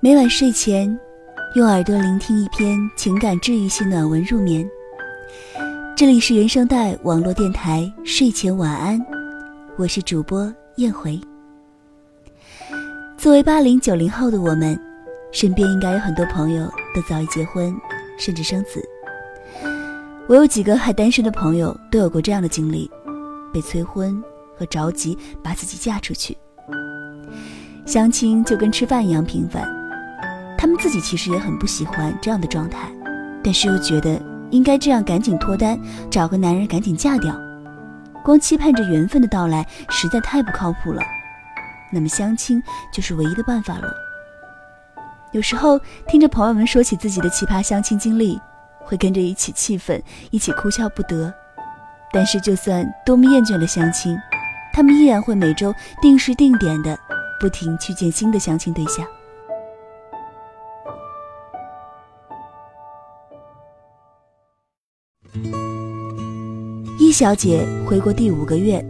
每晚睡前，用耳朵聆听一篇情感治愈系暖文入眠。这里是原声带网络电台睡前晚安，我是主播燕回。作为八零九零后的我们，身边应该有很多朋友都早已结婚，甚至生子。我有几个还单身的朋友都有过这样的经历：被催婚和着急把自己嫁出去。相亲就跟吃饭一样频繁，他们自己其实也很不喜欢这样的状态，但是又觉得应该这样赶紧脱单，找个男人赶紧嫁掉。光期盼着缘分的到来，实在太不靠谱了。那么相亲就是唯一的办法了。有时候听着朋友们说起自己的奇葩相亲经历，会跟着一起气愤，一起哭笑不得。但是就算多么厌倦了相亲，他们依然会每周定时定点的。不停去见新的相亲对象。一小姐回国第五个月，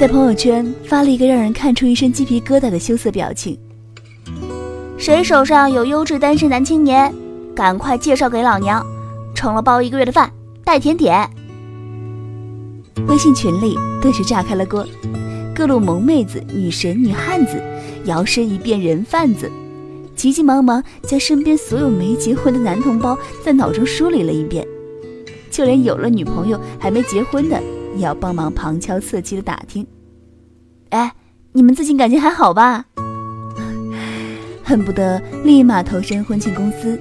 在朋友圈发了一个让人看出一身鸡皮疙瘩的羞涩表情。谁手上有优质单身男青年，赶快介绍给老娘，成了包一个月的饭，带甜点。微信群里顿时炸开了锅。各路萌妹子、女神、女汉子，摇身一变人贩子，急急忙忙将身边所有没结婚的男同胞在脑中梳理了一遍，就连有了女朋友还没结婚的，也要帮忙旁敲侧击的打听。哎，你们最近感情还好吧？恨不得立马投身婚庆公司，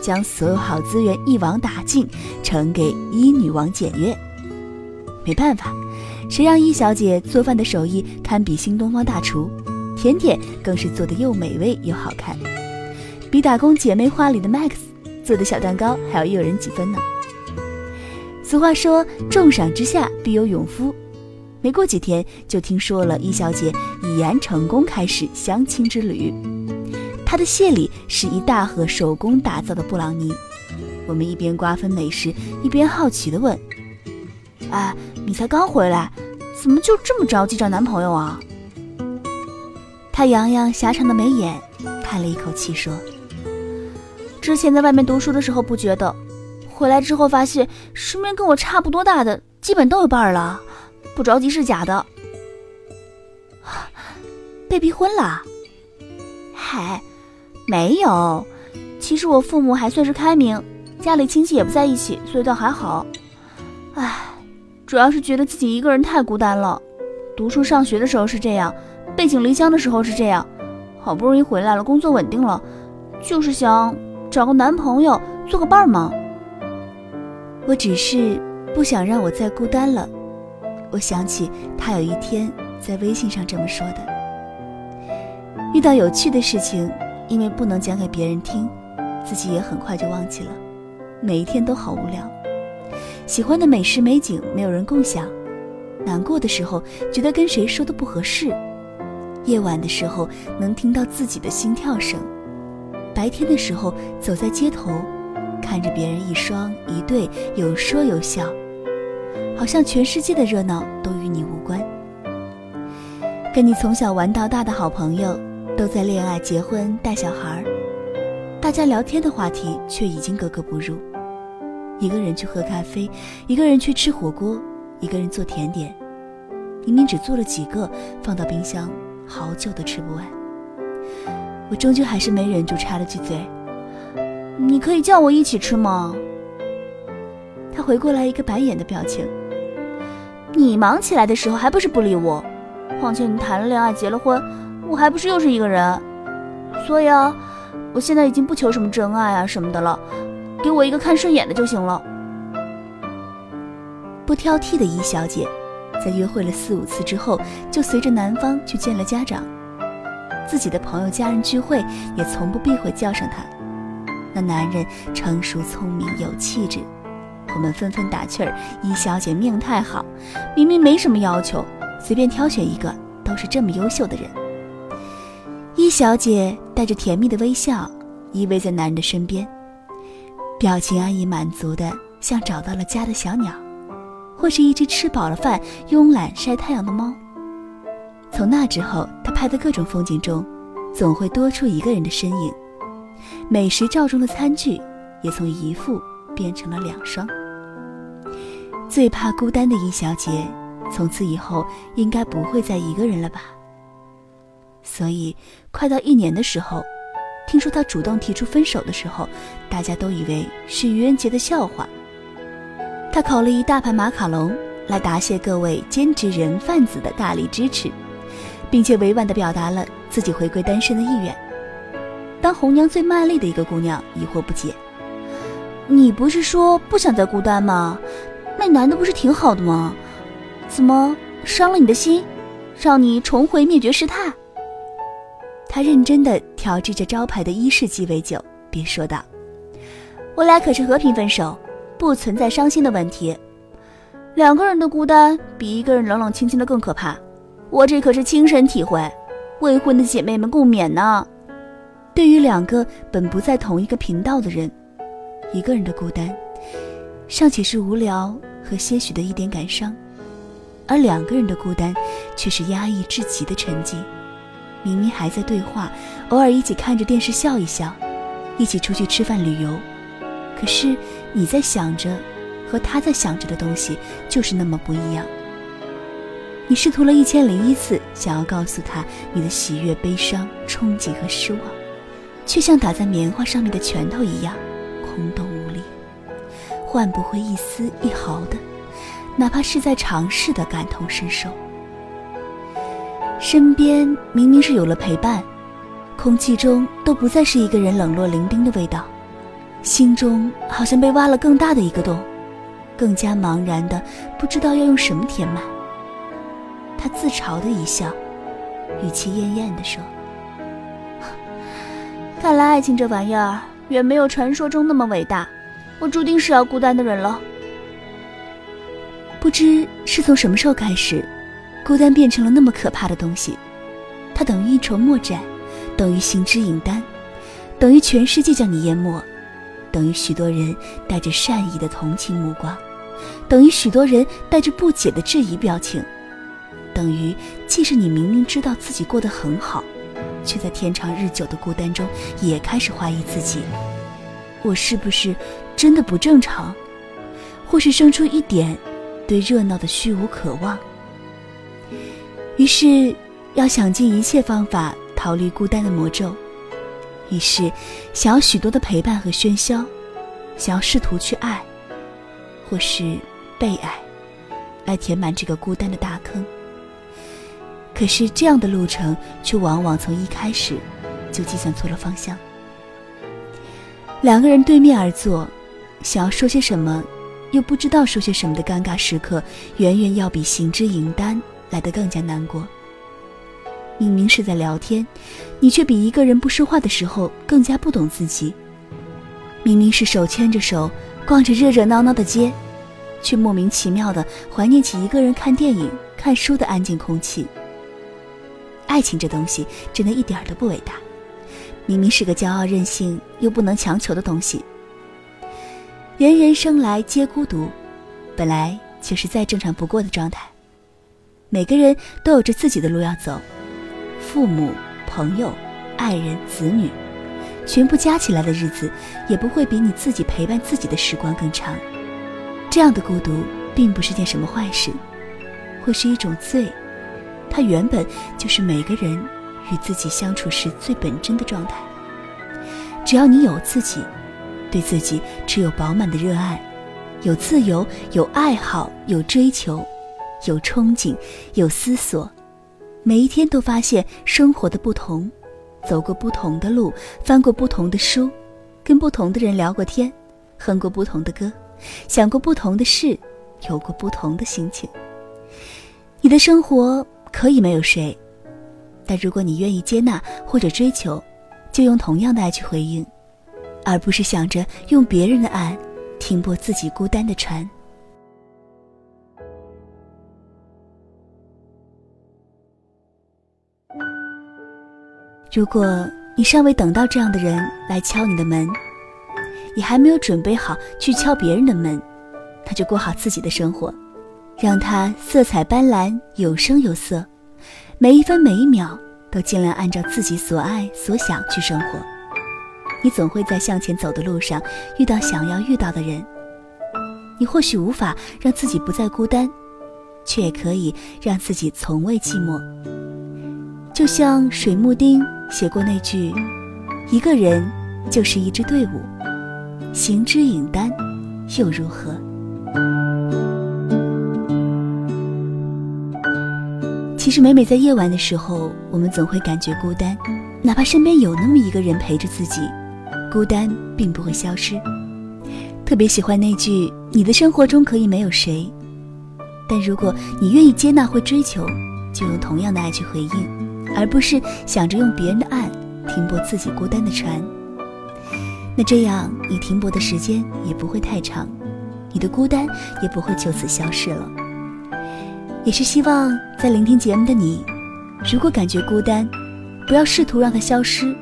将所有好资源一网打尽，呈给一女王检阅。没办法。谁让一小姐做饭的手艺堪比新东方大厨，甜点更是做的又美味又好看，比打工姐妹花里的 Max 做的小蛋糕还要诱人几分呢。俗话说，重赏之下必有勇夫。没过几天，就听说了一小姐已然成功开始相亲之旅。她的谢礼是一大盒手工打造的布朗尼。我们一边瓜分美食，一边好奇地问。哎，你才刚回来，怎么就这么着急找男朋友啊？他扬扬狭长的眉眼，叹了一口气说：“之前在外面读书的时候不觉得，回来之后发现身边跟我差不多大的基本都有伴儿了，不着急是假的。被逼婚了？嗨，没有，其实我父母还算是开明，家里亲戚也不在一起，所以倒还好。唉。”主要是觉得自己一个人太孤单了，读书上学的时候是这样，背井离乡的时候是这样，好不容易回来了，工作稳定了，就是想找个男朋友做个伴儿嘛。我只是不想让我再孤单了。我想起他有一天在微信上这么说的：遇到有趣的事情，因为不能讲给别人听，自己也很快就忘记了，每一天都好无聊。喜欢的美食美景没有人共享，难过的时候觉得跟谁说都不合适，夜晚的时候能听到自己的心跳声，白天的时候走在街头，看着别人一双一对有说有笑，好像全世界的热闹都与你无关。跟你从小玩到大的好朋友都在恋爱、结婚、带小孩，大家聊天的话题却已经格格不入。一个人去喝咖啡，一个人去吃火锅，一个人做甜点，明明只做了几个，放到冰箱，好久都吃不完。我终究还是没忍住插了句嘴：“你可以叫我一起吃吗？”他回过来一个白眼的表情。你忙起来的时候还不是不理我？况且你谈了恋爱，结了婚，我还不是又是一个人？所以啊，我现在已经不求什么真爱啊什么的了。给我一个看顺眼的就行了。不挑剔的一小姐，在约会了四五次之后，就随着男方去见了家长。自己的朋友家人聚会，也从不避讳叫上他。男人成熟聪明有气质，我们纷纷打趣儿：一小姐命太好，明明没什么要求，随便挑选一个都是这么优秀的人。一小姐带着甜蜜的微笑，依偎在男人的身边。表情安逸满足的，像找到了家的小鸟，或是一只吃饱了饭、慵懒晒太阳的猫。从那之后，他拍的各种风景中，总会多出一个人的身影。美食照中的餐具也从一副变成了两双。最怕孤单的易小姐，从此以后应该不会再一个人了吧？所以，快到一年的时候，听说她主动提出分手的时候，大家都以为是愚人节的笑话。她烤了一大盘马卡龙来答谢各位兼职人贩子的大力支持，并且委婉地表达了自己回归单身的意愿。当红娘最卖力的一个姑娘疑惑不解：“你不是说不想再孤单吗？”那男的不是挺好的吗？怎么伤了你的心，让你重回灭绝师太？他认真的调制着招牌的伊式鸡尾酒，便说道：“我俩可是和平分手，不存在伤心的问题。两个人的孤单比一个人冷冷清清的更可怕，我这可是亲身体会。未婚的姐妹们共勉呢。对于两个本不在同一个频道的人，一个人的孤单，尚且是无聊。”和些许的一点感伤，而两个人的孤单，却是压抑至极的沉寂。明明还在对话，偶尔一起看着电视笑一笑，一起出去吃饭旅游，可是你在想着，和他在想着的东西，就是那么不一样。你试图了一千零一次，想要告诉他你的喜悦、悲伤、憧憬和失望，却像打在棉花上面的拳头一样，空洞无力。换不回一丝一毫的，哪怕是在尝试的感同身受。身边明明是有了陪伴，空气中都不再是一个人冷落伶仃的味道，心中好像被挖了更大的一个洞，更加茫然的不知道要用什么填满。他自嘲的一笑，语气艳艳的说：“看来爱情这玩意儿远没有传说中那么伟大。”我注定是要孤单的人了。不知是从什么时候开始，孤单变成了那么可怕的东西。它等于一筹莫展，等于行之影单，等于全世界将你淹没，等于许多人带着善意的同情目光，等于许多人带着不解的质疑表情，等于即使你明明知道自己过得很好，却在天长日久的孤单中也开始怀疑自己。我是不是真的不正常，或是生出一点对热闹的虚无渴望？于是要想尽一切方法逃离孤单的魔咒，于是想要许多的陪伴和喧嚣，想要试图去爱，或是被爱，来填满这个孤单的大坑。可是这样的路程却往往从一开始就计算错了方向。两个人对面而坐，想要说些什么，又不知道说些什么的尴尬时刻，远远要比行之影单来得更加难过。明明是在聊天，你却比一个人不说话的时候更加不懂自己。明明是手牵着手逛着热热闹闹的街，却莫名其妙的怀念起一个人看电影、看书的安静空气。爱情这东西真的一点都不伟大。明明是个骄傲任性又不能强求的东西。人人生来皆孤独，本来就是再正常不过的状态。每个人都有着自己的路要走，父母、朋友、爱人、子女，全部加起来的日子，也不会比你自己陪伴自己的时光更长。这样的孤独并不是件什么坏事，会是一种罪。它原本就是每个人。与自己相处时最本真的状态。只要你有自己，对自己持有饱满的热爱，有自由，有爱好，有追求，有憧憬，有思索，每一天都发现生活的不同，走过不同的路，翻过不同的书，跟不同的人聊过天，哼过不同的歌，想过不同的事，有过不同的心情。你的生活可以没有谁。但如果你愿意接纳或者追求，就用同样的爱去回应，而不是想着用别人的爱停泊自己孤单的船。如果你尚未等到这样的人来敲你的门，你还没有准备好去敲别人的门，那就过好自己的生活，让它色彩斑斓，有声有色。每一分每一秒都尽量按照自己所爱所想去生活。你总会在向前走的路上遇到想要遇到的人。你或许无法让自己不再孤单，却也可以让自己从未寂寞。就像水木丁写过那句：“一个人就是一支队伍，行之影单，又如何？”其实，每每在夜晚的时候，我们总会感觉孤单，哪怕身边有那么一个人陪着自己。孤单并不会消失。特别喜欢那句：“你的生活中可以没有谁，但如果你愿意接纳或追求，就用同样的爱去回应，而不是想着用别人的爱停泊自己孤单的船。那这样，你停泊的时间也不会太长，你的孤单也不会就此消失了。也是希望在聆听节目的你，如果感觉孤单，不要试图让它消失。”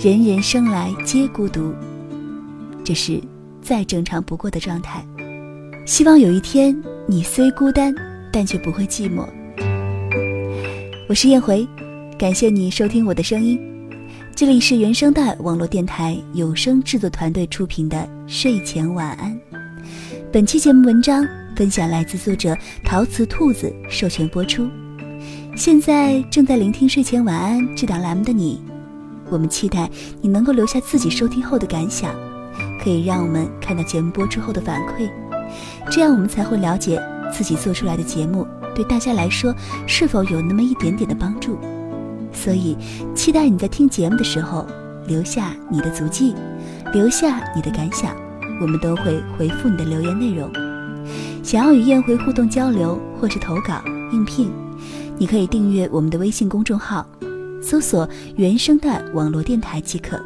人人生来皆孤独，这是再正常不过的状态。希望有一天，你虽孤单，但却不会寂寞。我是燕回，感谢你收听我的声音。这里是原声带网络电台有声制作团队出品的睡前晚安。本期节目文章分享来自作者陶瓷兔子授权播出。现在正在聆听睡前晚安这档栏目的你。我们期待你能够留下自己收听后的感想，可以让我们看到节目播出后的反馈，这样我们才会了解自己做出来的节目对大家来说是否有那么一点点的帮助。所以，期待你在听节目的时候留下你的足迹，留下你的感想，我们都会回复你的留言内容。想要与燕回互动交流或是投稿应聘，你可以订阅我们的微信公众号。搜索原声带网络电台即可，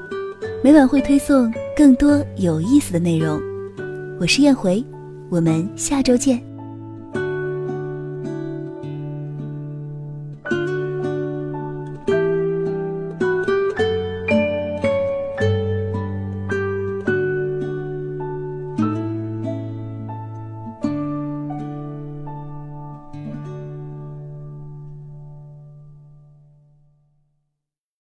每晚会推送更多有意思的内容。我是燕回，我们下周见。